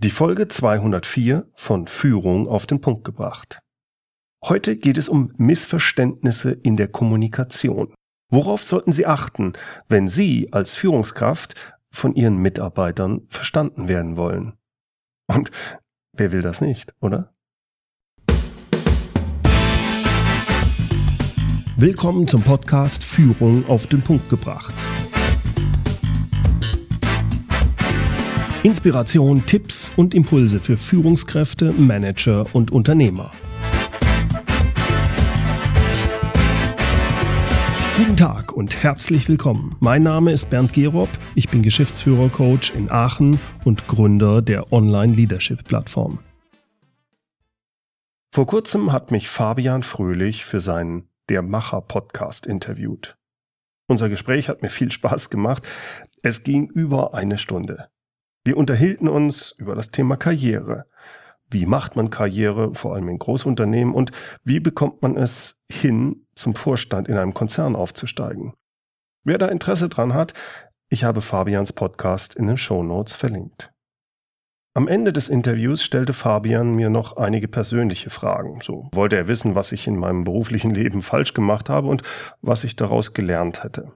Die Folge 204 von Führung auf den Punkt gebracht. Heute geht es um Missverständnisse in der Kommunikation. Worauf sollten Sie achten, wenn Sie als Führungskraft von Ihren Mitarbeitern verstanden werden wollen? Und wer will das nicht, oder? Willkommen zum Podcast Führung auf den Punkt gebracht. Inspiration, Tipps und Impulse für Führungskräfte, Manager und Unternehmer. Guten Tag und herzlich willkommen. Mein Name ist Bernd Gerob, ich bin Geschäftsführer-Coach in Aachen und Gründer der Online-Leadership-Plattform. Vor kurzem hat mich Fabian Fröhlich für seinen Der Macher-Podcast interviewt. Unser Gespräch hat mir viel Spaß gemacht. Es ging über eine Stunde. Wir unterhielten uns über das Thema Karriere. Wie macht man Karriere, vor allem in Großunternehmen, und wie bekommt man es hin, zum Vorstand in einem Konzern aufzusteigen? Wer da Interesse dran hat, ich habe Fabians Podcast in den Show Notes verlinkt. Am Ende des Interviews stellte Fabian mir noch einige persönliche Fragen. So wollte er wissen, was ich in meinem beruflichen Leben falsch gemacht habe und was ich daraus gelernt hätte.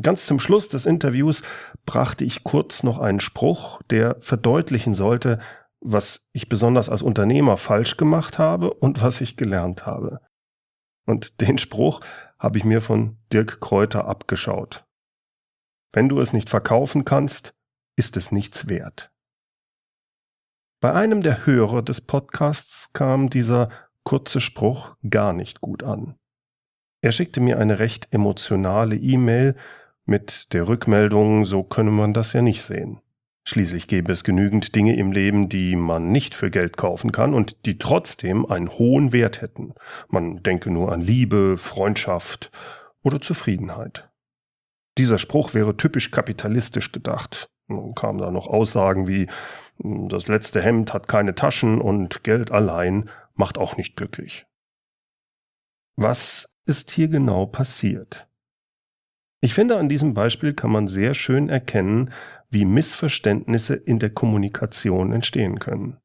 Ganz zum Schluss des Interviews brachte ich kurz noch einen Spruch, der verdeutlichen sollte, was ich besonders als Unternehmer falsch gemacht habe und was ich gelernt habe. Und den Spruch habe ich mir von Dirk Kräuter abgeschaut. Wenn du es nicht verkaufen kannst, ist es nichts wert. Bei einem der Hörer des Podcasts kam dieser kurze Spruch gar nicht gut an. Er schickte mir eine recht emotionale E-Mail, mit der Rückmeldung, so könne man das ja nicht sehen. Schließlich gäbe es genügend Dinge im Leben, die man nicht für Geld kaufen kann und die trotzdem einen hohen Wert hätten. Man denke nur an Liebe, Freundschaft oder Zufriedenheit. Dieser Spruch wäre typisch kapitalistisch gedacht. Nun kamen da noch Aussagen wie das letzte Hemd hat keine Taschen und Geld allein macht auch nicht glücklich. Was ist hier genau passiert? Ich finde, an diesem Beispiel kann man sehr schön erkennen, wie Missverständnisse in der Kommunikation entstehen können.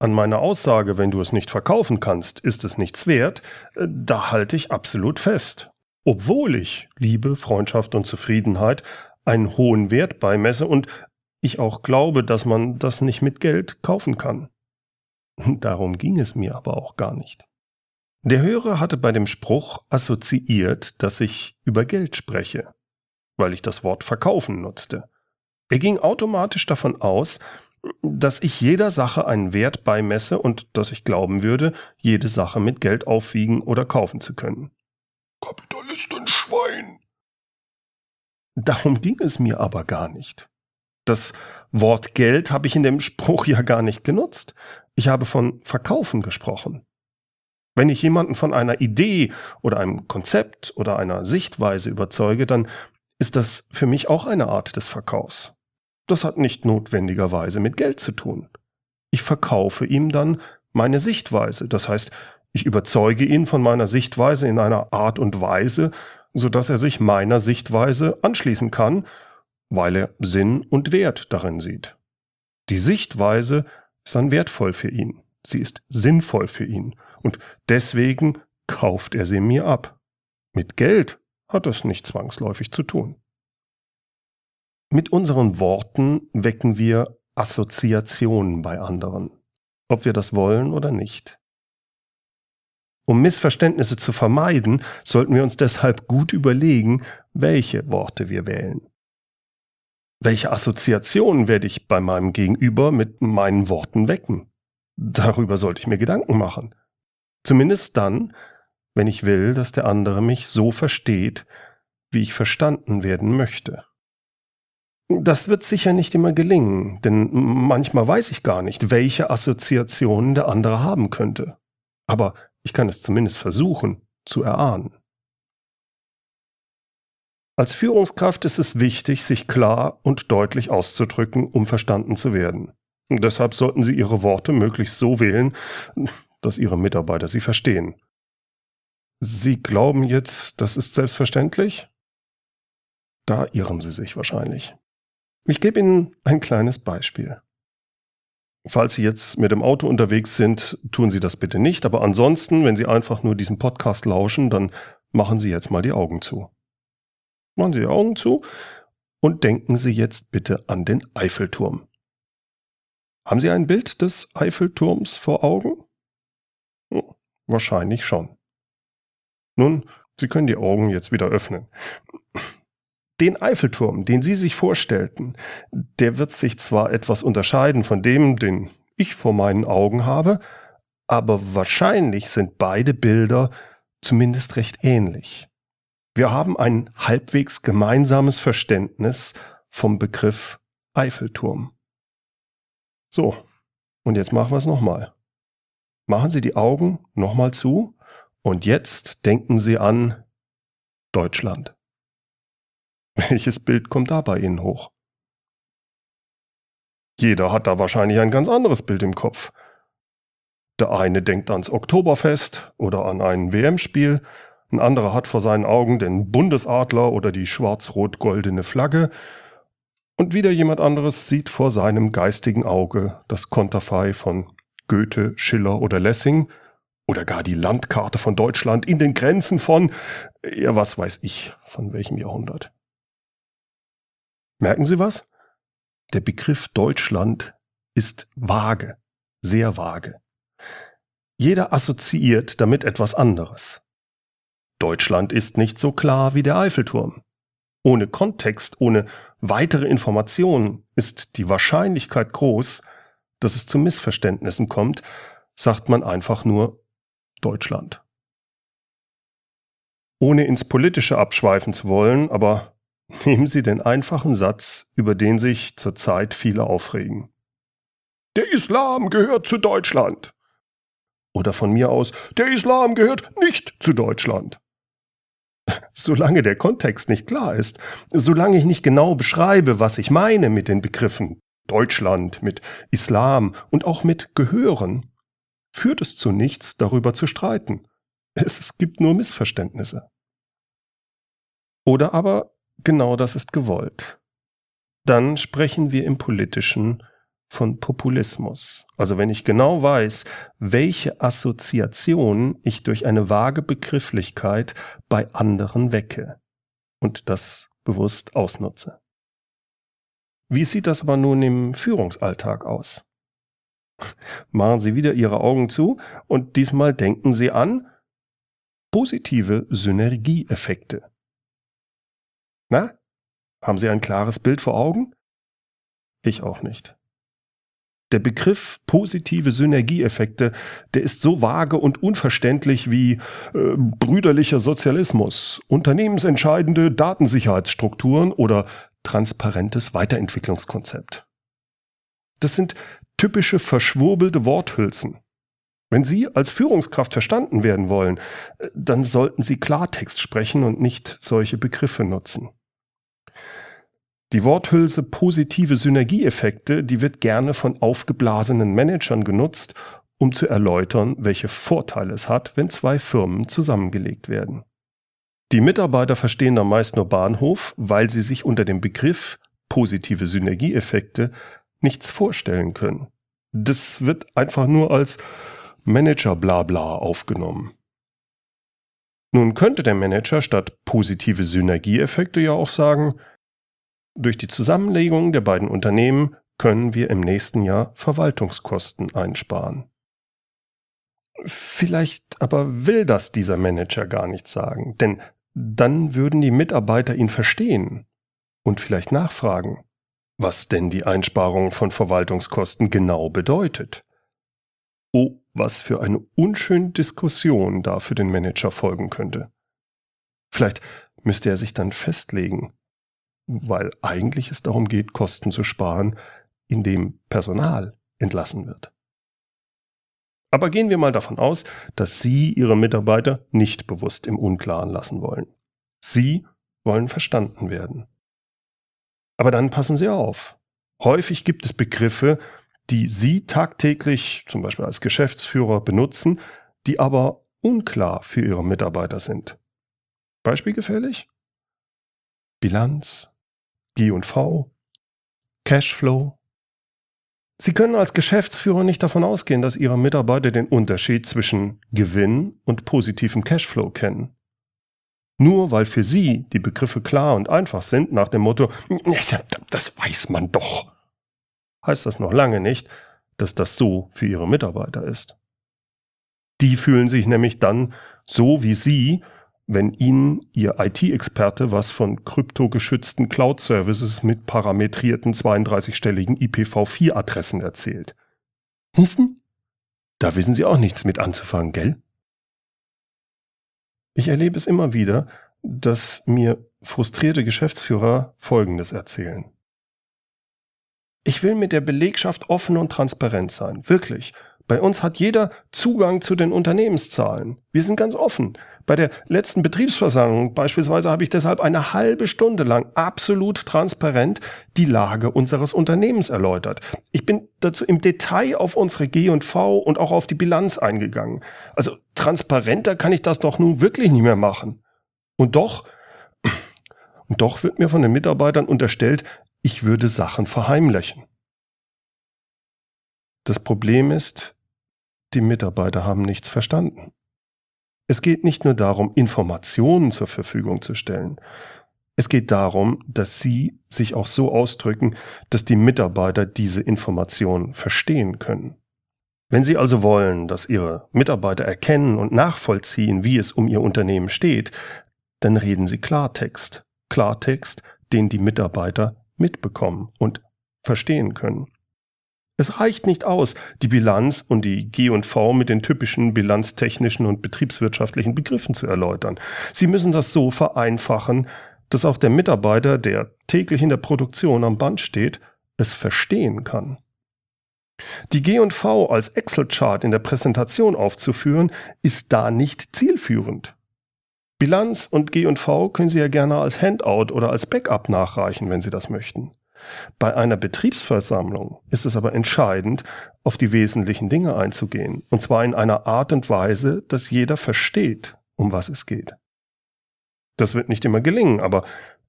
An meiner Aussage, wenn du es nicht verkaufen kannst, ist es nichts wert, äh, da halte ich absolut fest. Obwohl ich Liebe, Freundschaft und Zufriedenheit einen hohen Wert beimesse und ich auch glaube, dass man das nicht mit Geld kaufen kann. Darum ging es mir aber auch gar nicht. Der Hörer hatte bei dem Spruch assoziiert, dass ich über Geld spreche, weil ich das Wort verkaufen nutzte. Er ging automatisch davon aus, dass ich jeder Sache einen Wert beimesse und dass ich glauben würde, jede Sache mit Geld aufwiegen oder kaufen zu können. Kapitalistenschwein! Darum ging es mir aber gar nicht. Das Wort Geld habe ich in dem Spruch ja gar nicht genutzt. Ich habe von Verkaufen gesprochen. Wenn ich jemanden von einer Idee oder einem Konzept oder einer Sichtweise überzeuge, dann ist das für mich auch eine Art des Verkaufs. Das hat nicht notwendigerweise mit Geld zu tun. Ich verkaufe ihm dann meine Sichtweise. Das heißt, ich überzeuge ihn von meiner Sichtweise in einer Art und Weise, so dass er sich meiner Sichtweise anschließen kann, weil er Sinn und Wert darin sieht. Die Sichtweise ist dann wertvoll für ihn. Sie ist sinnvoll für ihn und deswegen kauft er sie mir ab. Mit Geld hat das nicht zwangsläufig zu tun. Mit unseren Worten wecken wir Assoziationen bei anderen, ob wir das wollen oder nicht. Um Missverständnisse zu vermeiden, sollten wir uns deshalb gut überlegen, welche Worte wir wählen. Welche Assoziationen werde ich bei meinem Gegenüber mit meinen Worten wecken? Darüber sollte ich mir Gedanken machen. Zumindest dann, wenn ich will, dass der andere mich so versteht, wie ich verstanden werden möchte. Das wird sicher nicht immer gelingen, denn manchmal weiß ich gar nicht, welche Assoziationen der andere haben könnte. Aber ich kann es zumindest versuchen zu erahnen. Als Führungskraft ist es wichtig, sich klar und deutlich auszudrücken, um verstanden zu werden. Deshalb sollten Sie Ihre Worte möglichst so wählen, dass Ihre Mitarbeiter sie verstehen. Sie glauben jetzt, das ist selbstverständlich? Da irren Sie sich wahrscheinlich. Ich gebe Ihnen ein kleines Beispiel. Falls Sie jetzt mit dem Auto unterwegs sind, tun Sie das bitte nicht. Aber ansonsten, wenn Sie einfach nur diesen Podcast lauschen, dann machen Sie jetzt mal die Augen zu. Machen Sie die Augen zu und denken Sie jetzt bitte an den Eiffelturm. Haben Sie ein Bild des Eiffelturms vor Augen? Wahrscheinlich schon. Nun, Sie können die Augen jetzt wieder öffnen. Den Eiffelturm, den Sie sich vorstellten, der wird sich zwar etwas unterscheiden von dem, den ich vor meinen Augen habe, aber wahrscheinlich sind beide Bilder zumindest recht ähnlich. Wir haben ein halbwegs gemeinsames Verständnis vom Begriff Eiffelturm. So, und jetzt machen wir es nochmal. Machen Sie die Augen nochmal zu und jetzt denken Sie an Deutschland. Welches Bild kommt da bei Ihnen hoch? Jeder hat da wahrscheinlich ein ganz anderes Bild im Kopf. Der eine denkt ans Oktoberfest oder an ein WM-Spiel, ein anderer hat vor seinen Augen den Bundesadler oder die schwarz-rot-goldene Flagge, und wieder jemand anderes sieht vor seinem geistigen Auge das Konterfei von Goethe, Schiller oder Lessing oder gar die Landkarte von Deutschland in den Grenzen von, ja, was weiß ich, von welchem Jahrhundert. Merken Sie was? Der Begriff Deutschland ist vage, sehr vage. Jeder assoziiert damit etwas anderes. Deutschland ist nicht so klar wie der Eiffelturm. Ohne Kontext, ohne weitere Informationen ist die Wahrscheinlichkeit groß, dass es zu Missverständnissen kommt, sagt man einfach nur Deutschland. Ohne ins Politische abschweifen zu wollen, aber nehmen Sie den einfachen Satz, über den sich zurzeit viele aufregen. Der Islam gehört zu Deutschland. Oder von mir aus, der Islam gehört nicht zu Deutschland. Solange der Kontext nicht klar ist, solange ich nicht genau beschreibe, was ich meine mit den Begriffen Deutschland, mit Islam und auch mit Gehören, führt es zu nichts, darüber zu streiten. Es gibt nur Missverständnisse. Oder aber genau das ist gewollt. Dann sprechen wir im politischen von Populismus. Also wenn ich genau weiß, welche Assoziation ich durch eine vage Begrifflichkeit bei anderen wecke und das bewusst ausnutze. Wie sieht das aber nun im Führungsalltag aus? Machen Sie wieder Ihre Augen zu und diesmal denken Sie an positive Synergieeffekte. Na, haben Sie ein klares Bild vor Augen? Ich auch nicht. Der Begriff positive Synergieeffekte, der ist so vage und unverständlich wie äh, brüderlicher Sozialismus, unternehmensentscheidende Datensicherheitsstrukturen oder transparentes Weiterentwicklungskonzept. Das sind typische verschwurbelte Worthülsen. Wenn Sie als Führungskraft verstanden werden wollen, äh, dann sollten Sie Klartext sprechen und nicht solche Begriffe nutzen. Die Worthülse positive Synergieeffekte, die wird gerne von aufgeblasenen Managern genutzt, um zu erläutern, welche Vorteile es hat, wenn zwei Firmen zusammengelegt werden. Die Mitarbeiter verstehen da meist nur Bahnhof, weil sie sich unter dem Begriff positive Synergieeffekte nichts vorstellen können. Das wird einfach nur als Manager-Blabla aufgenommen. Nun könnte der Manager statt positive Synergieeffekte ja auch sagen, durch die Zusammenlegung der beiden Unternehmen können wir im nächsten Jahr Verwaltungskosten einsparen. Vielleicht aber will das dieser Manager gar nicht sagen, denn dann würden die Mitarbeiter ihn verstehen und vielleicht nachfragen, was denn die Einsparung von Verwaltungskosten genau bedeutet. Oh, was für eine unschöne Diskussion da für den Manager folgen könnte. Vielleicht müsste er sich dann festlegen, weil eigentlich es darum geht, Kosten zu sparen, indem Personal entlassen wird. Aber gehen wir mal davon aus, dass Sie Ihre Mitarbeiter nicht bewusst im Unklaren lassen wollen. Sie wollen verstanden werden. Aber dann passen Sie auf. Häufig gibt es Begriffe, die Sie tagtäglich, zum Beispiel als Geschäftsführer, benutzen, die aber unklar für Ihre Mitarbeiter sind. Beispielgefällig? Bilanz, G&V, Cashflow. Sie können als Geschäftsführer nicht davon ausgehen, dass Ihre Mitarbeiter den Unterschied zwischen Gewinn und positivem Cashflow kennen. Nur weil für Sie die Begriffe klar und einfach sind, nach dem Motto, das weiß man doch, heißt das noch lange nicht, dass das so für Ihre Mitarbeiter ist. Die fühlen sich nämlich dann so wie Sie, wenn Ihnen Ihr IT-Experte was von kryptogeschützten Cloud-Services mit parametrierten 32-stelligen IPv4-Adressen erzählt. Hm? Da wissen Sie auch nichts mit anzufangen, gell? Ich erlebe es immer wieder, dass mir frustrierte Geschäftsführer Folgendes erzählen. Ich will mit der Belegschaft offen und transparent sein, wirklich. Bei uns hat jeder Zugang zu den Unternehmenszahlen. Wir sind ganz offen. Bei der letzten Betriebsversammlung beispielsweise habe ich deshalb eine halbe Stunde lang absolut transparent die Lage unseres Unternehmens erläutert. Ich bin dazu im Detail auf unsere G&V und auch auf die Bilanz eingegangen. Also transparenter kann ich das doch nun wirklich nicht mehr machen. Und doch, und doch wird mir von den Mitarbeitern unterstellt, ich würde Sachen verheimlichen. Das Problem ist, die Mitarbeiter haben nichts verstanden. Es geht nicht nur darum, Informationen zur Verfügung zu stellen. Es geht darum, dass Sie sich auch so ausdrücken, dass die Mitarbeiter diese Informationen verstehen können. Wenn Sie also wollen, dass Ihre Mitarbeiter erkennen und nachvollziehen, wie es um Ihr Unternehmen steht, dann reden Sie Klartext. Klartext, den die Mitarbeiter mitbekommen und verstehen können. Es reicht nicht aus, die Bilanz und die G&V mit den typischen bilanztechnischen und betriebswirtschaftlichen Begriffen zu erläutern. Sie müssen das so vereinfachen, dass auch der Mitarbeiter, der täglich in der Produktion am Band steht, es verstehen kann. Die G&V als Excel-Chart in der Präsentation aufzuführen, ist da nicht zielführend. Bilanz und G&V können Sie ja gerne als Handout oder als Backup nachreichen, wenn Sie das möchten. Bei einer Betriebsversammlung ist es aber entscheidend, auf die wesentlichen Dinge einzugehen, und zwar in einer Art und Weise, dass jeder versteht, um was es geht. Das wird nicht immer gelingen, aber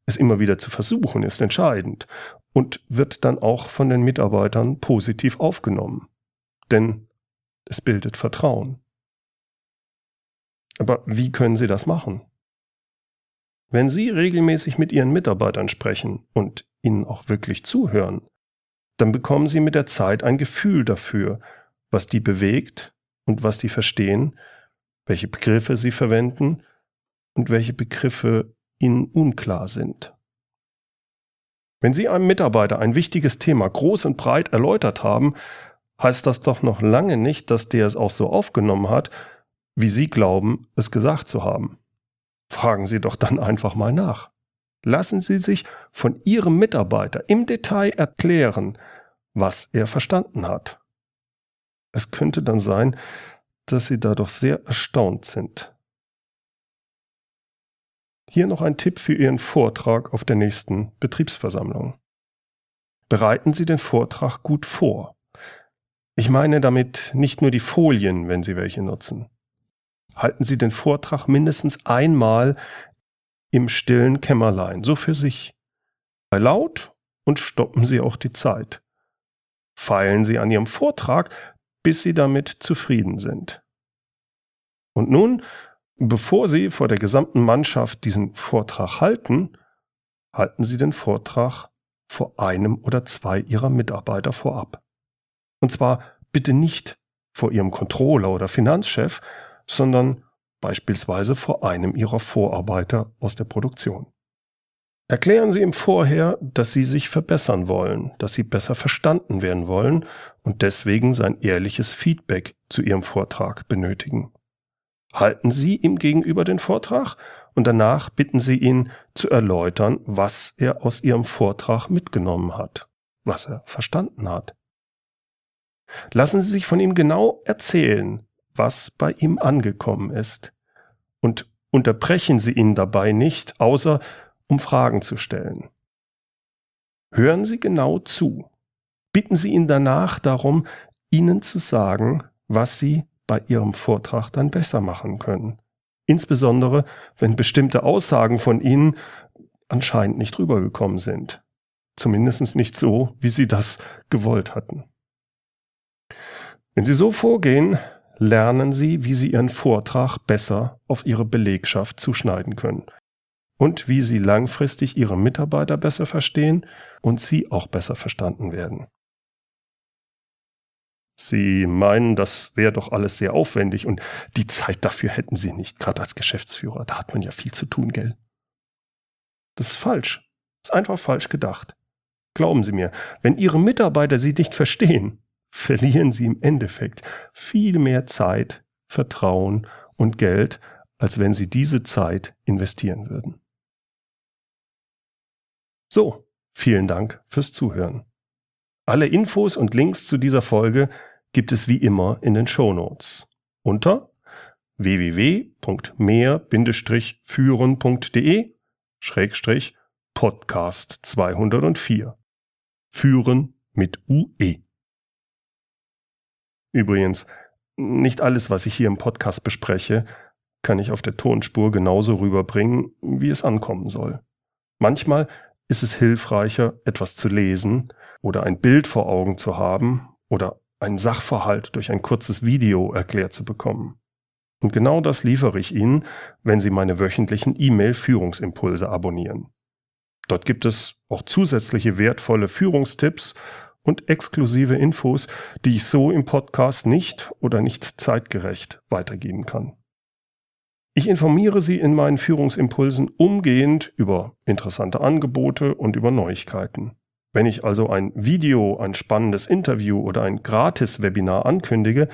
es immer wieder zu versuchen ist entscheidend und wird dann auch von den Mitarbeitern positiv aufgenommen. Denn es bildet Vertrauen. Aber wie können Sie das machen? Wenn Sie regelmäßig mit Ihren Mitarbeitern sprechen und ihnen auch wirklich zuhören, dann bekommen sie mit der Zeit ein Gefühl dafür, was die bewegt und was die verstehen, welche Begriffe sie verwenden und welche Begriffe ihnen unklar sind. Wenn Sie einem Mitarbeiter ein wichtiges Thema groß und breit erläutert haben, heißt das doch noch lange nicht, dass der es auch so aufgenommen hat, wie Sie glauben, es gesagt zu haben. Fragen Sie doch dann einfach mal nach. Lassen Sie sich von Ihrem Mitarbeiter im Detail erklären, was er verstanden hat. Es könnte dann sein, dass Sie dadurch sehr erstaunt sind. Hier noch ein Tipp für Ihren Vortrag auf der nächsten Betriebsversammlung. Bereiten Sie den Vortrag gut vor. Ich meine damit nicht nur die Folien, wenn Sie welche nutzen. Halten Sie den Vortrag mindestens einmal im stillen Kämmerlein, so für sich. Sei laut und stoppen Sie auch die Zeit. Feilen Sie an Ihrem Vortrag, bis Sie damit zufrieden sind. Und nun, bevor Sie vor der gesamten Mannschaft diesen Vortrag halten, halten Sie den Vortrag vor einem oder zwei Ihrer Mitarbeiter vorab. Und zwar bitte nicht vor Ihrem Controller oder Finanzchef, sondern beispielsweise vor einem Ihrer Vorarbeiter aus der Produktion. Erklären Sie ihm vorher, dass Sie sich verbessern wollen, dass Sie besser verstanden werden wollen und deswegen sein ehrliches Feedback zu Ihrem Vortrag benötigen. Halten Sie ihm gegenüber den Vortrag und danach bitten Sie ihn zu erläutern, was er aus Ihrem Vortrag mitgenommen hat, was er verstanden hat. Lassen Sie sich von ihm genau erzählen, was bei ihm angekommen ist. Und unterbrechen Sie ihn dabei nicht, außer um Fragen zu stellen. Hören Sie genau zu. Bitten Sie ihn danach darum, Ihnen zu sagen, was Sie bei Ihrem Vortrag dann besser machen können. Insbesondere, wenn bestimmte Aussagen von Ihnen anscheinend nicht rübergekommen sind. Zumindest nicht so, wie Sie das gewollt hatten. Wenn Sie so vorgehen, lernen Sie, wie Sie Ihren Vortrag besser auf Ihre Belegschaft zuschneiden können und wie Sie langfristig Ihre Mitarbeiter besser verstehen und Sie auch besser verstanden werden. Sie meinen, das wäre doch alles sehr aufwendig und die Zeit dafür hätten Sie nicht, gerade als Geschäftsführer. Da hat man ja viel zu tun, gell? Das ist falsch. Das ist einfach falsch gedacht. Glauben Sie mir, wenn Ihre Mitarbeiter Sie nicht verstehen, verlieren Sie im Endeffekt viel mehr Zeit, Vertrauen und Geld, als wenn Sie diese Zeit investieren würden. So, vielen Dank fürs Zuhören. Alle Infos und Links zu dieser Folge gibt es wie immer in den Show Notes unter www.mehr-führen.de Schrägstrich Podcast 204. Führen mit UE. Übrigens, nicht alles, was ich hier im Podcast bespreche, kann ich auf der Tonspur genauso rüberbringen, wie es ankommen soll. Manchmal ist es hilfreicher, etwas zu lesen oder ein Bild vor Augen zu haben oder einen Sachverhalt durch ein kurzes Video erklärt zu bekommen. Und genau das liefere ich Ihnen, wenn Sie meine wöchentlichen E-Mail-Führungsimpulse abonnieren. Dort gibt es auch zusätzliche wertvolle Führungstipps und exklusive Infos, die ich so im Podcast nicht oder nicht zeitgerecht weitergeben kann. Ich informiere Sie in meinen Führungsimpulsen umgehend über interessante Angebote und über Neuigkeiten. Wenn ich also ein Video, ein spannendes Interview oder ein Gratis-Webinar ankündige,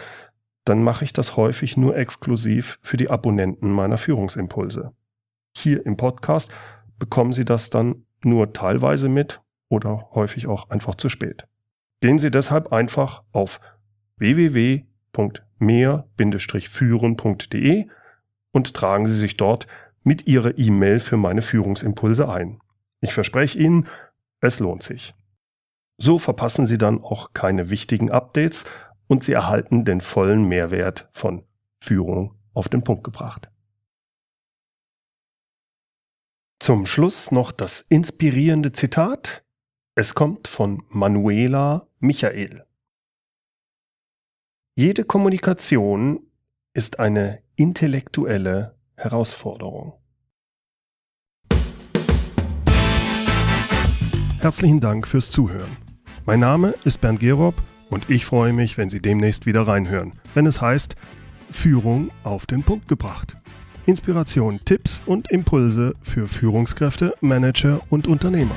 dann mache ich das häufig nur exklusiv für die Abonnenten meiner Führungsimpulse. Hier im Podcast bekommen Sie das dann nur teilweise mit oder häufig auch einfach zu spät. Gehen Sie deshalb einfach auf www.mehr-führen.de und tragen Sie sich dort mit Ihrer E-Mail für meine Führungsimpulse ein. Ich verspreche Ihnen, es lohnt sich. So verpassen Sie dann auch keine wichtigen Updates und Sie erhalten den vollen Mehrwert von Führung auf den Punkt gebracht. Zum Schluss noch das inspirierende Zitat. Es kommt von Manuela Michael. Jede Kommunikation ist eine intellektuelle Herausforderung. Herzlichen Dank fürs Zuhören. Mein Name ist Bernd Gerob und ich freue mich, wenn Sie demnächst wieder reinhören, wenn es heißt Führung auf den Punkt gebracht. Inspiration, Tipps und Impulse für Führungskräfte, Manager und Unternehmer.